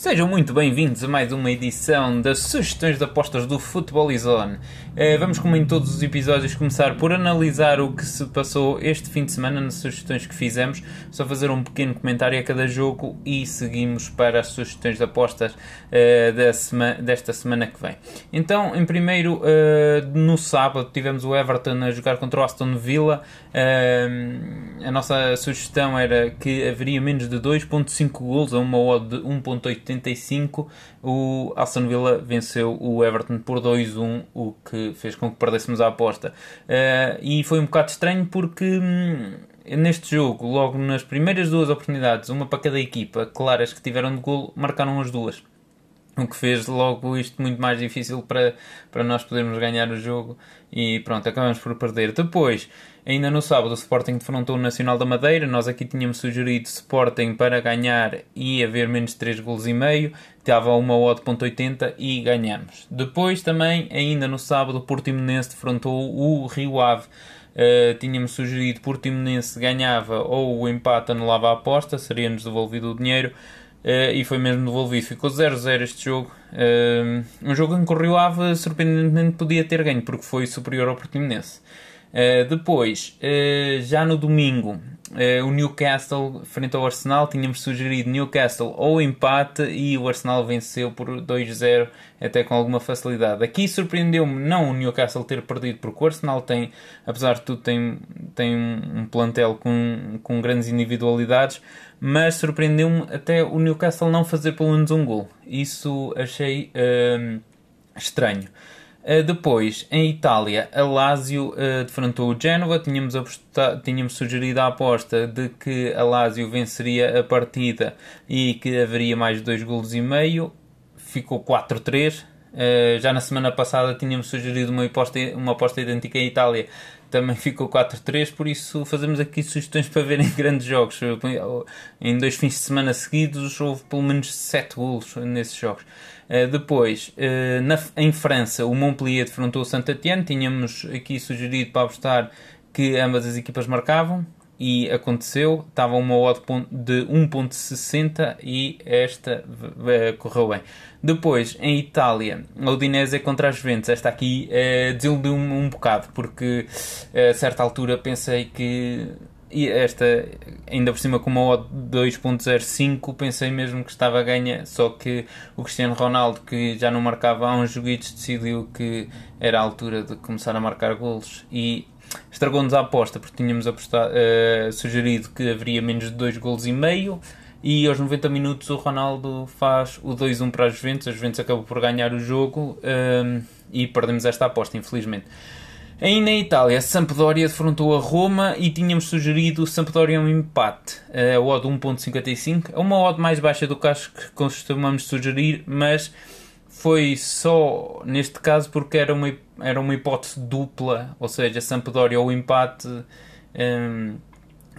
Sejam muito bem-vindos a mais uma edição das sugestões de apostas do Futebol Zone. Eh, vamos, como em todos os episódios, começar por analisar o que se passou este fim de semana nas sugestões que fizemos, só fazer um pequeno comentário a cada jogo e seguimos para as sugestões de apostas sema desta semana que vem. Então, em primeiro, uh, no sábado, tivemos o Everton a jogar contra o Aston Villa. a nossa sugestão era que haveria menos de 2.5 gols a uma odd de 1.80 85, o Aston Villa venceu o Everton por 2-1, o que fez com que perdêssemos a aposta. Uh, e foi um bocado estranho porque hum, neste jogo, logo nas primeiras duas oportunidades, uma para cada equipa, claras que tiveram de gol, marcaram as duas. O que fez logo isto muito mais difícil para, para nós podermos ganhar o jogo e pronto, acabamos por perder. Depois, ainda no sábado, o Sporting defrontou o Nacional da Madeira. Nós aqui tínhamos sugerido Sporting para ganhar e haver menos de 3 gols e meio. Estava uma odd.80 e ganhamos. Depois também, ainda no sábado, o Portimonense defrontou o Rio Ave. Uh, tínhamos sugerido Portimonense ganhava ou o empate anulava a aposta, seria-nos devolvido o dinheiro. Uh, e foi mesmo devolvido. Ficou 0-0 este jogo. Uh, um jogo em que o Rio Ave surpreendentemente podia ter ganho porque foi superior ao Portimonense. Uh, depois, já no domingo, uh, o Newcastle frente ao Arsenal, tínhamos sugerido Newcastle ou empate e o Arsenal venceu por 2-0, até com alguma facilidade. Aqui surpreendeu-me não o Newcastle ter perdido, porque o Arsenal tem, apesar de tudo, tem, tem um plantel com, com grandes individualidades, mas surpreendeu-me até o Newcastle não fazer pelo menos um gol. Isso achei uh, estranho. Uh, depois, em Itália, a Lazio uh, defrontou o Genoa. Tínhamos, tínhamos sugerido a aposta de que a Lazio venceria a partida e que haveria mais dois golos e meio. Ficou 4-3. Uh, eh, já na semana passada tínhamos sugerido uma aposta, uma aposta idêntica em Itália. Também ficou 4-3, por isso fazemos aqui sugestões para verem grandes jogos. Em dois fins de semana seguidos houve pelo menos 7 golos nesses jogos. Eh, depois, uh, na, em França, o Montpellier defrontou o Saint-Étienne. Tínhamos aqui sugerido para apostar que ambas as equipas marcavam e aconteceu. Estava uma odd de 1.60 e esta correu bem. Depois, em Itália, a Udinese contra as Juventus. Esta aqui uh, desiludiu-me um bocado porque a certa altura pensei que e esta, ainda por cima com uma odd 2.05, pensei mesmo que estava a ganha, só que o Cristiano Ronaldo, que já não marcava há uns joguitos, decidiu que era a altura de começar a marcar golos e estragou-nos a aposta, porque tínhamos apostado, uh, sugerido que haveria menos de 2 golos e meio, e aos 90 minutos o Ronaldo faz o 2-1 para as Juventus, a Juventus acabou por ganhar o jogo uh, e perdemos esta aposta, infelizmente. Ainda em Itália, Sampdoria defrontou a Roma e tínhamos sugerido Sampdoria um empate, a odd 1.55. É uma odd mais baixa do que acho que costumamos sugerir, mas foi só neste caso porque era uma, era uma hipótese dupla, ou seja, Sampdoria ou empate. Um,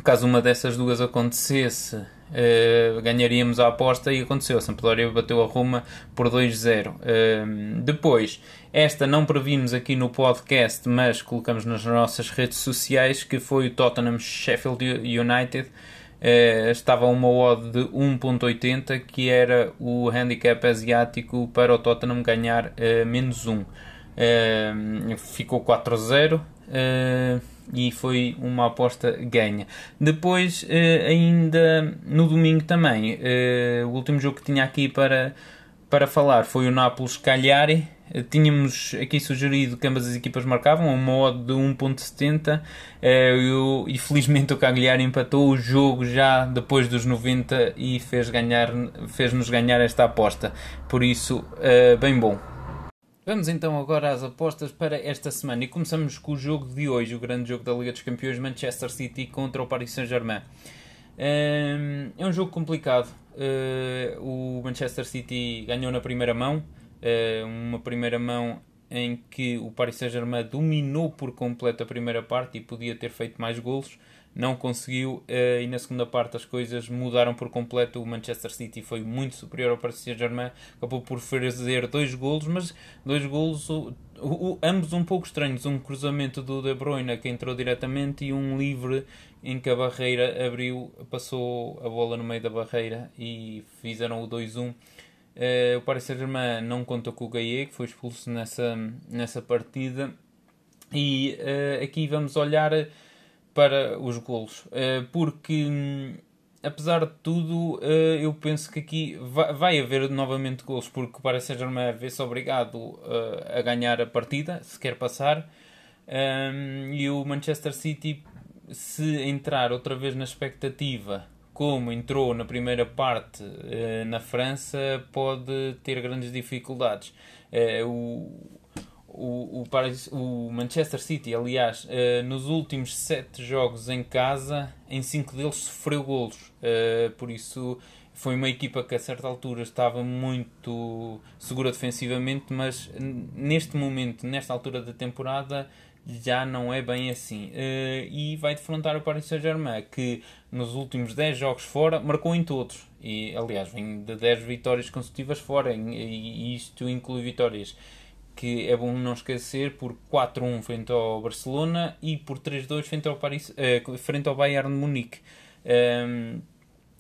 caso uma dessas duas acontecesse, uh, ganharíamos a aposta e aconteceu. A Sampdoria bateu a Roma por 2-0. Uh, depois, esta não previmos aqui no podcast, mas colocamos nas nossas redes sociais, que foi o Tottenham Sheffield United. Uh, estava uma odd de 1.80, que era o handicap asiático para o Tottenham ganhar uh, menos 1. Uh, eh, ficou 4-0 e foi uma aposta ganha. Depois, ainda no domingo também, o último jogo que tinha aqui para, para falar foi o Nápoles-Cagliari. Tínhamos aqui sugerido que ambas as equipas marcavam a uma odd de 1.70 eh, e felizmente o Cagliari empatou o jogo já depois dos 90 e fez ganhar, fez-nos ganhar esta aposta. Por isso, eh, bem bom. Vamos então agora às apostas para esta semana e começamos com o jogo de hoje, o grande jogo da Liga dos Campeões, Manchester City contra o Paris Saint-Germain. Eh, é um jogo complicado. O Manchester City ganhou na primeira mão, uma primeira mão em que o Paris Saint-Germain dominou por completo a primeira parte e podia ter feito mais golos, não conseguiu uh, e na segunda parte as coisas mudaram por completo. O Manchester City foi muito superior ao Paris Saint-Germain, acabou por fazer dois golos, mas dois golos ambos um pouco estranhos, um cruzamento do De Bruyne que entrou diretamente e um livre em que a barreira abriu, passou a bola no meio da barreira e fizeram o 2-1 Uh, o Paris Saint-Germain não conta com o Gaia, que foi expulso nessa, nessa partida. E uh, aqui vamos olhar para os golos, uh, porque hum, apesar de tudo, eu penso que aqui vai, vai haver novamente golos, porque o Paris Saint-Germain vê-se obrigado a ganhar a partida, se quer passar. Um, e o Manchester City, se entrar outra vez na expectativa como entrou na primeira parte uh, na França, pode ter grandes dificuldades. Uh, o, o, o, Paris, o Manchester City, aliás, uh, nos últimos sete jogos em casa, em cinco deles sofreu golos. por isso foi uma equipa que a certa altura estava muito segura defensivamente, mas neste momento, nesta altura da temporada, já não é bem assim. Uh, e vai defrontar o Paris Saint-Germain, que nos últimos 10 jogos fora marcou em todos. E, aliás, vem de 10 vitórias consecutivas fora, e isto inclui vitórias que é bom não esquecer por 4-1 frente ao Barcelona e por 3-2 frente ao, Paris, uh, frente ao Bayern de Munique. Um, ehm,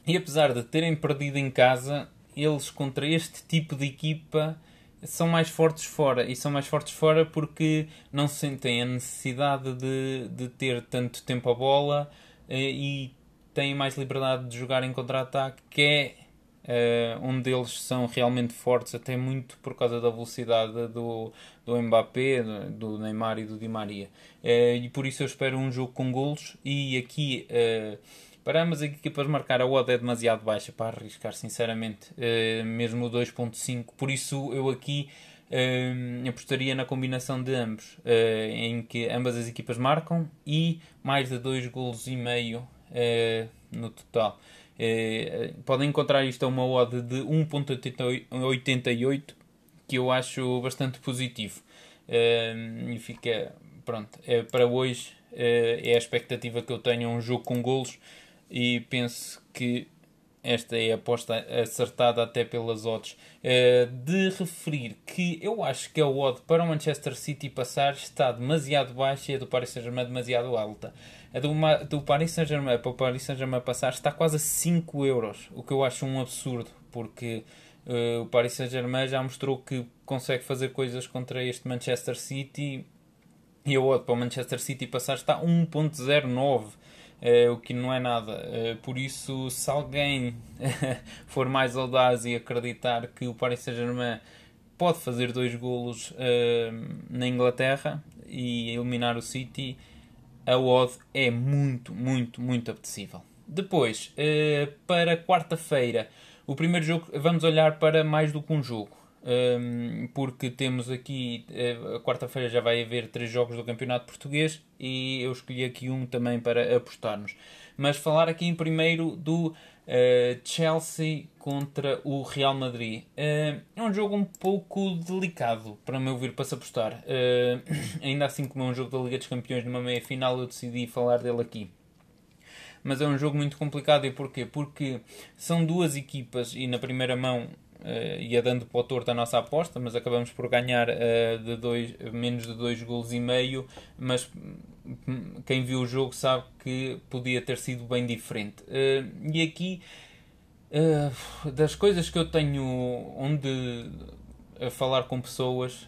e apesar de terem perdido em casa, eles contra este tipo de equipa são mais fortes fora e são mais fortes fora porque não sentem a necessidade de, de ter tanto tempo a bola eh, e têm mais liberdade de jogar em contra-ataque, que é uh, onde eles são realmente fortes, até muito por causa da velocidade do, do Mbappé, do Neymar e do Di Maria. Uh, e por isso eu espero um jogo com golos e aqui. Uh, para ambas as equipas marcar a odd é demasiado baixa para arriscar, sinceramente, uh, mesmo o 2.5. Por isso eu aqui uh, apostaria na combinação de ambos, uh, em que ambas as equipas marcam e mais de 2 golos e meio no total. podem encontrar isto a uma odd de 1.88 que eu acho bastante positivo. e fica, pronto, é, para hoje é a expectativa que eu tenho um jogo com golos e penso que esta é a aposta acertada até pelas odds. Uh, de referir que eu acho que a odd para o Manchester City passar está demasiado baixa e a do Paris Saint-Germain demasiado alta. A do, do Paris Saint-Germain para o Paris Saint-Germain passar está quase a 5 euros, o que eu acho um absurdo, porque uh, o Paris Saint-Germain já mostrou que consegue fazer coisas contra este Manchester City e a odd para o Manchester City passar está 1.09 Uh, o que não é nada. Uh, por isso, se alguém for mais audaz e acreditar que o Paris Saint-Germain pode fazer dois golos uh, na Inglaterra e eliminar o City, a odd é muito, muito, muito apetecível. Depois, para quarta-feira, o primeiro jogo, vamos olhar para mais do que um jogo porque temos aqui, eh, a quarta-feira já vai haver três jogos do Campeonato Português e eu escolhi aqui um também para apostarmos. Mas falar aqui em primeiro do uh, Chelsea contra o Real Madrid. Uh, é um jogo um pouco delicado, para meu ver, para se apostar. Ainda assim, como é um jogo da Liga dos Campeões numa meia-final, eu decidi falar dele aqui mas é um jogo muito complicado. E porquê? Porque são duas equipas e na primeira mão uh, ia dando para o torto a nossa aposta, mas acabamos por ganhar uh, de dois, menos de 2 gols e meio, mas hum, quem viu o jogo sabe que podia ter sido bem diferente. Uh, e aqui, das coisas que eu tenho onde falar com pessoas,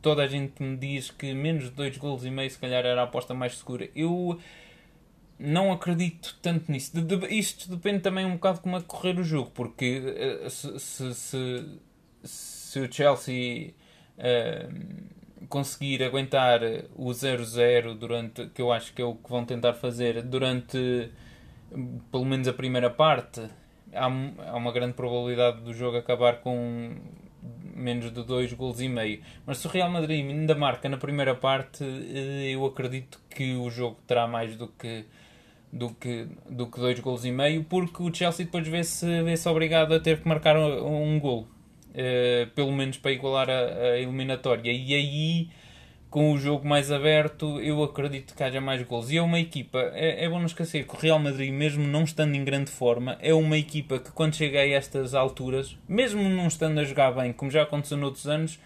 toda a gente me diz que menos de 2 gols e meio se calhar era a aposta mais segura. Eu não acredito tanto nisso. De, de, isto depende também um bocado de como é correr o jogo, porque uh, se, se, se, se, o Chelsea uh, conseguir aguentar o 0-0 durante, que eu acho que é o que vão tentar fazer durante pelo menos a primeira parte, há, há uma grande probabilidade do jogo acabar com menos de 2 gols e meio. Mas se o Real Madrid ainda marca na primeira parte, eh, eu acredito que o jogo terá mais do que do que, do que dois gols e meio, porque o Chelsea depois vê-se vê -se obrigado a ter que marcar um, um gol, uh, pelo menos para igualar a, a, eliminatória. E aí, com o jogo mais aberto, eu acredito que haja mais gols. E é uma equipa, é, é bom não esquecer que o Real Madrid, mesmo não estando em grande forma, é uma equipa que quando chega a estas alturas, mesmo não estando a jogar bem, como já aconteceu noutros anos,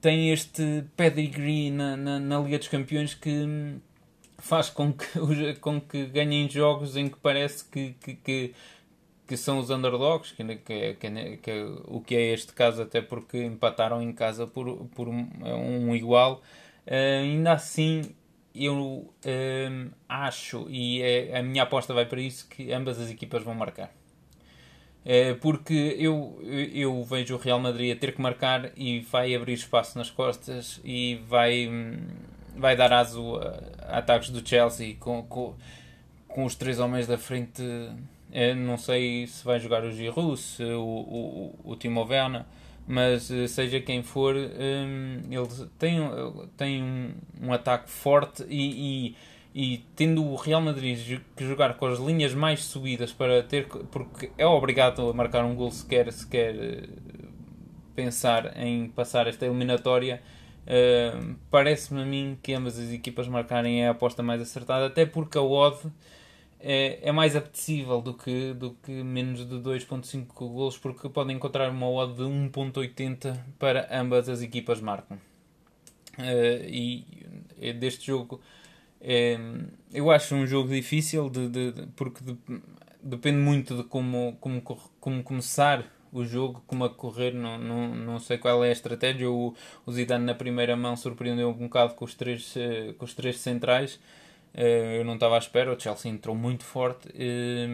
tem este pedigree na, na, na Liga dos Campeões que faz com que, com que ganhem jogos em que parece que, que, que, que são os underdogs, que, que, que, que, o que é este caso, até porque empataram em casa por, por um, um igual. Uh, ainda assim, eu um, acho, e é, a minha aposta vai para isso, que ambas as equipas vão marcar. Uh, porque eu, eu vejo o Real Madrid a ter que marcar e vai abrir espaço nas costas e vai, vai dar aso a, a ataques do Chelsea com, com, com os três homens da frente eu não sei se vai jogar o Giroud, se o, o, o Timo Werner, mas eh, seja quem for, um, ele tem, tem um, um ataque forte e, e, e, tendo o Real Madrid que jogar com as linhas mais subidas para ter porque é obrigado a marcar um gol se quer, se quer eh, pensar em passar esta eliminatória. Uh, Parece-me a mim que ambas as equipas marcarem é a aposta mais acertada, até porque a odd é, é mais apetecível do que, do que menos de 2.5 golos, porque podem encontrar uma odd de 1.80 para ambas as equipas marcam. Uh, e deste jogo é, eu acho um jogo difícil de, de, de porque de, depende muito de como, como, como começar o jogo, como a correr, não, não, não sei qual é a estratégia. O, o Zidane na primeira mão surpreendeu um bocado com os três, eh, com os três centrais. Eh, eu não estava à espera, o Chelsea entrou muito forte. Eh,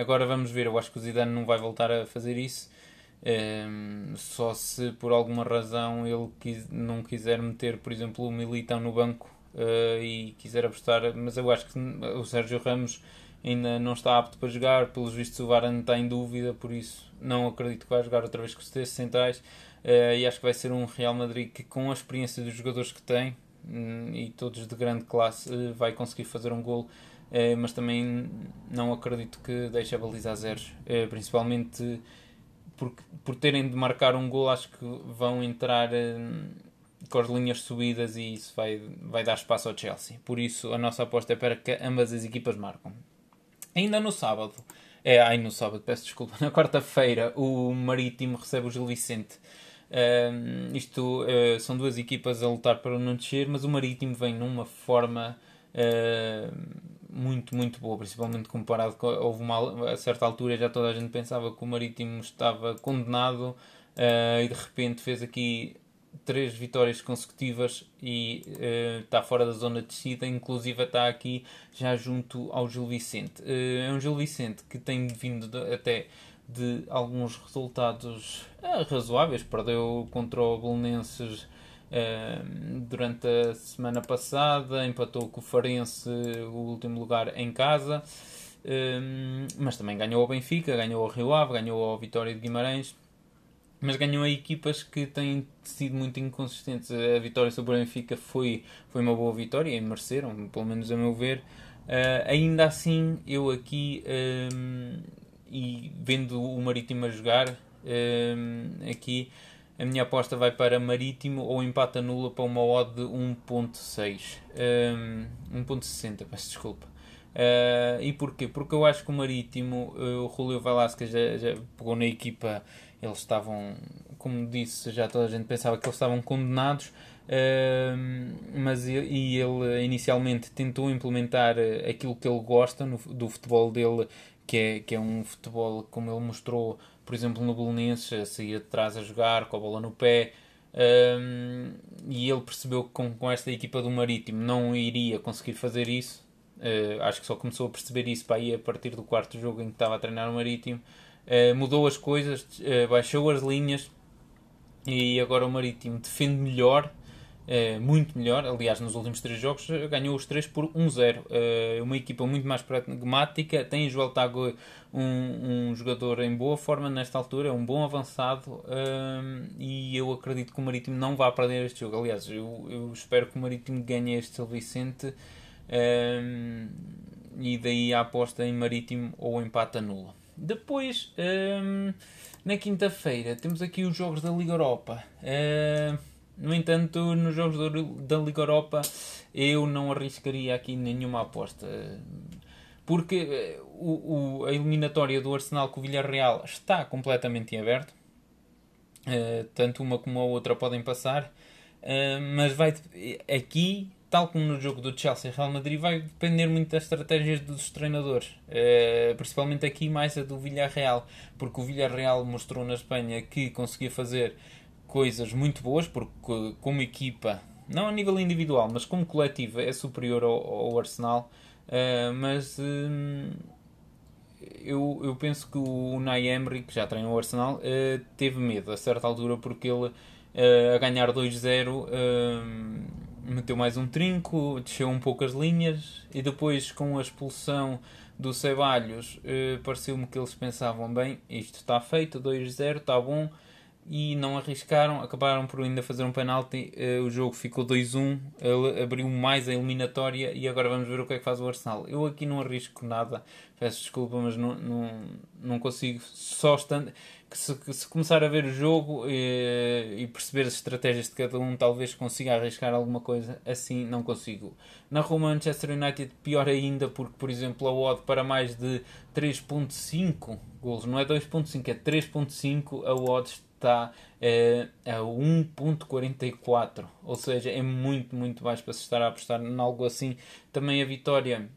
agora vamos ver, eu acho que o Zidane não vai voltar a fazer isso. Só se por alguma razão ele não quiser meter, por exemplo, o Militão no banco e quiser apostar, mas eu acho que o Sérgio Ramos ainda não está apto para jogar, pelos vistos o Varane está em dúvida, por isso não acredito que vai jogar outra vez com os três centrais. e acho que vai ser um Real Madrid que, com a experiência dos jogadores que tem, Hum, e todos de grande classe, eh, vai conseguir fazer um gol, eh, mas também não acredito que deixe a baliza a zeros, eh, principalmente por, por terem de marcar um gol, acho que vão entrar com as linhas subidas e isso vai, vai dar espaço ao Chelsea. Por isso, a nossa aposta é para que ambas as equipas marcam. Ainda no sábado, é, ai, no sábado, peço desculpa, na quarta-feira, o Marítimo recebe o Gil Vicente. Uh, isto uh, são duas equipas a lutar para não descer, mas o Marítimo vem numa forma uh, muito, muito boa, principalmente comparado com. Houve uma, a certa altura já toda a gente pensava que o Marítimo estava condenado ah, e de repente fez aqui três vitórias consecutivas e uh, está fora da zona de descida, inclusive está aqui já junto ao Gil Vicente. Uh, é um Gil Vicente que tem vindo de, até de alguns resultados eh, razoáveis. Perdeu contra o Belenenses eh, durante a semana passada, empatou com o Farense o último lugar em casa, eh, mas também ganhou o Benfica, ganhou o Rio Ave, ganhou a Vitória de Guimarães. Mas ganhou a equipas que têm sido muito inconsistentes. A vitória sobre o Benfica foi, foi uma boa vitória e mereceram, pelo menos a meu ver. Uh, ainda assim, eu aqui e vendo o Marítimo a jogar um, aqui a minha aposta vai para Marítimo ou empata nula para uma odd de 1.6 um, 1.60 peço desculpa uh, e porquê? porque eu acho que o Marítimo uh, o Julio Velasquez já, já pegou na equipa eles estavam como disse já toda a gente pensava que eles estavam condenados Uh, mas e ele inicialmente tentou implementar aquilo que ele gosta no, do futebol dele, que é, que é um futebol como ele mostrou, por exemplo, no Belenenses, a sair de trás a jogar, com a bola no pé. Um, e ele percebeu que com, com, esta equipa do Marítimo não iria conseguir fazer isso. Uh, acho que só começou a perceber isso para aí a partir do quarto jogo em que estava a treinar o Marítimo. Uh, mudou as coisas, uh, baixou as linhas e agora o Marítimo defende melhor muito melhor. Aliás, nos últimos três jogos ganhou os três por 1-0. É uma equipa muito mais pragmática. Tem o Joel Tago, um, um jogador em boa forma nesta altura, é um bom avançado. e eu acredito que o Marítimo não vai perder este jogo. Aliás, eu, eu espero que o Marítimo ganhe este São Vicente. e daí a aposta em Marítimo ou empate nula. Depois, na quinta-feira, temos aqui os jogos da Liga Europa. No entanto, nos jogos da Liga Europa eu não arriscaria aqui nenhuma aposta. Porque eh, o, o, a eliminatória do Arsenal com o Villarreal está completamente em aberto. Uh, tanto uma como a outra podem passar. Uh, mas vai aqui tal como no jogo do Chelsea e Real Madrid, vai depender muito das estratégias dos treinadores, uh, principalmente aqui mais a do Villarreal, porque o Villarreal mostrou na Espanha que conseguia fazer coisas muito boas, porque como equipa, não a nível individual, mas como coletiva, é superior ao, ao Arsenal, uh, mas uh, eu, eu penso que o Unai Emery, que já treinou o Arsenal, teve medo a certa altura, porque ele a ganhar 2-0 meteu mais um trinco, desceu um pouco as linhas e depois com a expulsão do Ceballos uh, pareceu-me que eles pensavam bem, isto está feito, 2-0, está bom e não arriscaram, acabaram por ainda fazer um penalti, uh, o jogo ficou 2-1, ele abriu mais a eliminatória e agora vamos ver o que é que faz o Arsenal. Eu aqui não arrisco nada, peço desculpa, mas não, não, não consigo só estando que se, que se, começar a ver o jogo e, eh, e, perceber as estratégias de cada um, talvez consiga arriscar alguma coisa. Assim, não consigo. Na Roma Manchester United, pior ainda, porque, por exemplo, a odd para mais de 3.5 golos, não é 2.5, é 3.5, a odd está é, a 1.44. Ou seja, é muito, muito baixo para se estar a apostar em algo assim. Também a vitória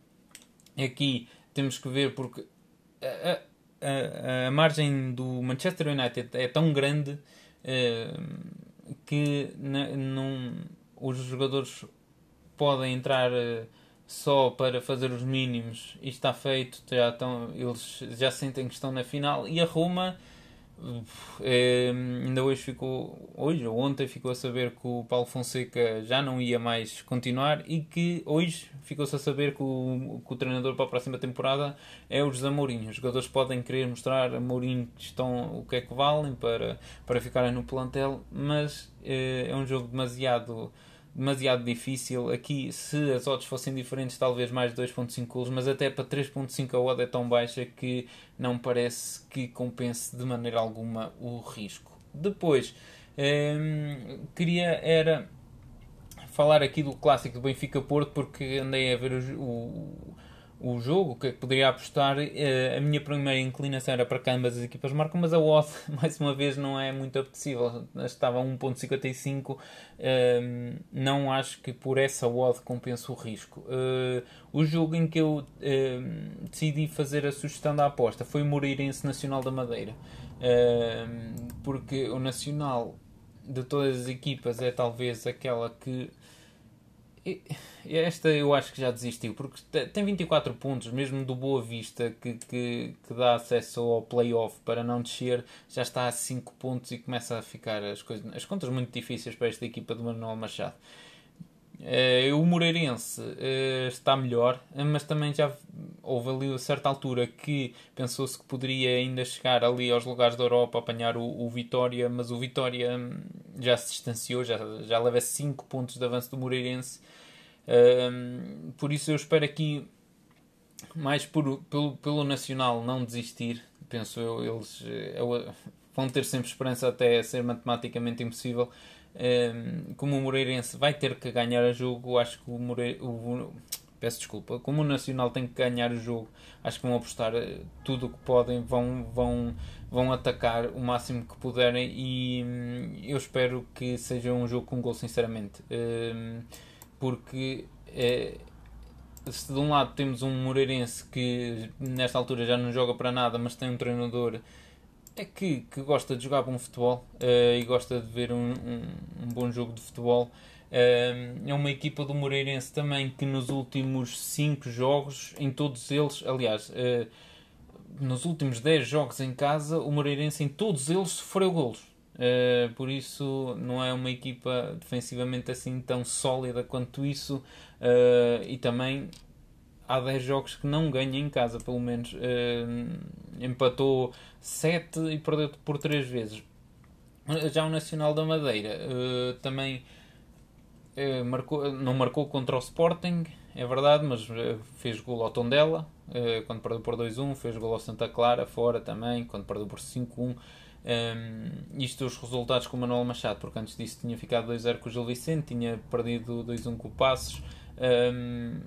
aqui temos que ver porque... A, a, a margem do Manchester United é tão grande uh, que os jogadores podem entrar uh, só para fazer os mínimos e está feito, já estão, eles já sentem que estão na final. E a Roma é, ainda hoje ficou, hoje ou ontem ficou a saber que o Paulo Fonseca já não ia mais continuar e que hoje ficou-se a saber que o, que o, treinador para a próxima temporada é o José Mourinho. Os jogadores podem querer mostrar a Mourinho que estão, o que é que valem para, para ficarem no plantel, mas é, é um jogo demasiado demasiado difícil. Aqui, se as odds fossem diferentes, talvez mais 2.5 gols, mas até para 3.5 a odd é tão baixa que não parece que compense de maneira alguma o risco. Depois, hum, queria era falar aqui do clássico do Benfica Porto porque andei a ver o, o o jogo, que poderia apostar. Eh, a minha primeira inclinação era para que ambas as equipas marcam, mas a odd, mais uma vez, não é muito apetecível. Estava a 1.55. Ehm, não acho que por essa odd compense o risco. Eh, o jogo em que eu ehm, decidi fazer a sugestão da aposta foi o Moreirense Nacional da Madeira. Ehm, porque o Nacional de todas as equipas é talvez aquela que esta eu acho que já desistiu, porque tem 24 pontos, mesmo do Boa Vista, que, que, que dá acesso ao playoff para não descer, já está a 5 pontos e começa a ficar as, coisas, as contas muito difíceis para esta equipa do Manuel Machado. Uh, o Moreirense uh, está melhor, mas também já houve ali a certa altura que pensou-se que poderia ainda chegar ali aos lugares da Europa, apanhar o, o Vitória, mas o Vitória hum, já se distanciou, já, já leva 5 pontos de avanço do Moreirense por isso eu espero aqui mais por, pelo, pelo Nacional não desistir. Penso eu, eles eu, eh, vão ter sempre esperança até ser matematicamente impossível. Um, como o Moreirense vai ter que ganhar o jogo, acho que o, Moreira, o peço desculpa, como o Nacional tem que ganhar o jogo, acho que vão apostar eh, tudo o que podem, vão, vão, vão atacar o máximo que puderem e hum, eu espero que seja um jogo com gol, sinceramente. Um, porque é, se de um lado temos um Moreirense que nesta altura já não joga para nada, mas tem um treinador é que, que gosta de jogar bom futebol uh, e gosta de ver um, um, um bom jogo de futebol. É uma equipa do Moreirense também que nos últimos 5 jogos, em todos eles, aliás, uh, nos últimos 10 jogos em casa, o Moreirense em todos eles sofreu golos. Uh, por isso não é uma equipa defensivamente assim tão sólida quanto isso uh, e também há 10 jogos que não ganha em casa pelo menos empatou 7 e perdeu por 3 vezes já o Nacional da Madeira também marcou, não marcou contra o Sporting é verdade, mas fez gol ao Tondela quando perdeu por 2-1 fez gol ao Santa Clara fora também, quando perdeu por 5-1 um, isto os resultados com o Manuel Machado, porque antes disso tinha ficado 2-0 com o Gil Vicente, tinha perdido 2-1 com o Passos. Um,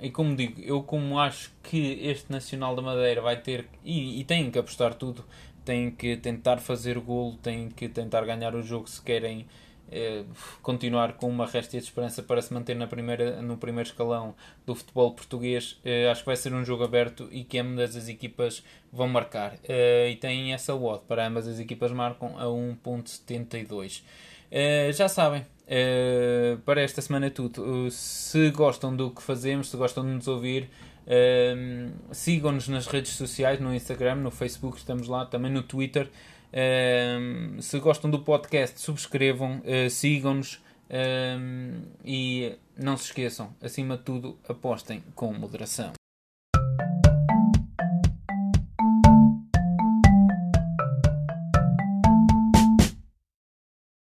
e como digo, eu como acho que este Nacional da Madeira vai ter, e, e tem que apostar tudo, tem que tentar fazer golo, tem que tentar ganhar o jogo se querem eh, continuar com uma réstia de esperança para se manter na primeira, no primeiro escalão do futebol português. Eh, acho que vai ser um jogo aberto e que ambas as equipas vão marcar. Eh, e tem essa odd para ambas as equipas marcam a 1.72. já sabem, para esta semana é tudo. se gostam do que fazemos, se gostam de nos ouvir, sigam-nos nas redes sociais, no Instagram, no Facebook, estamos lá, também no Twitter. Se gostam do podcast, subscrevam, uh, sigam-nos e não se esqueçam, acima de tudo, apostem com moderação.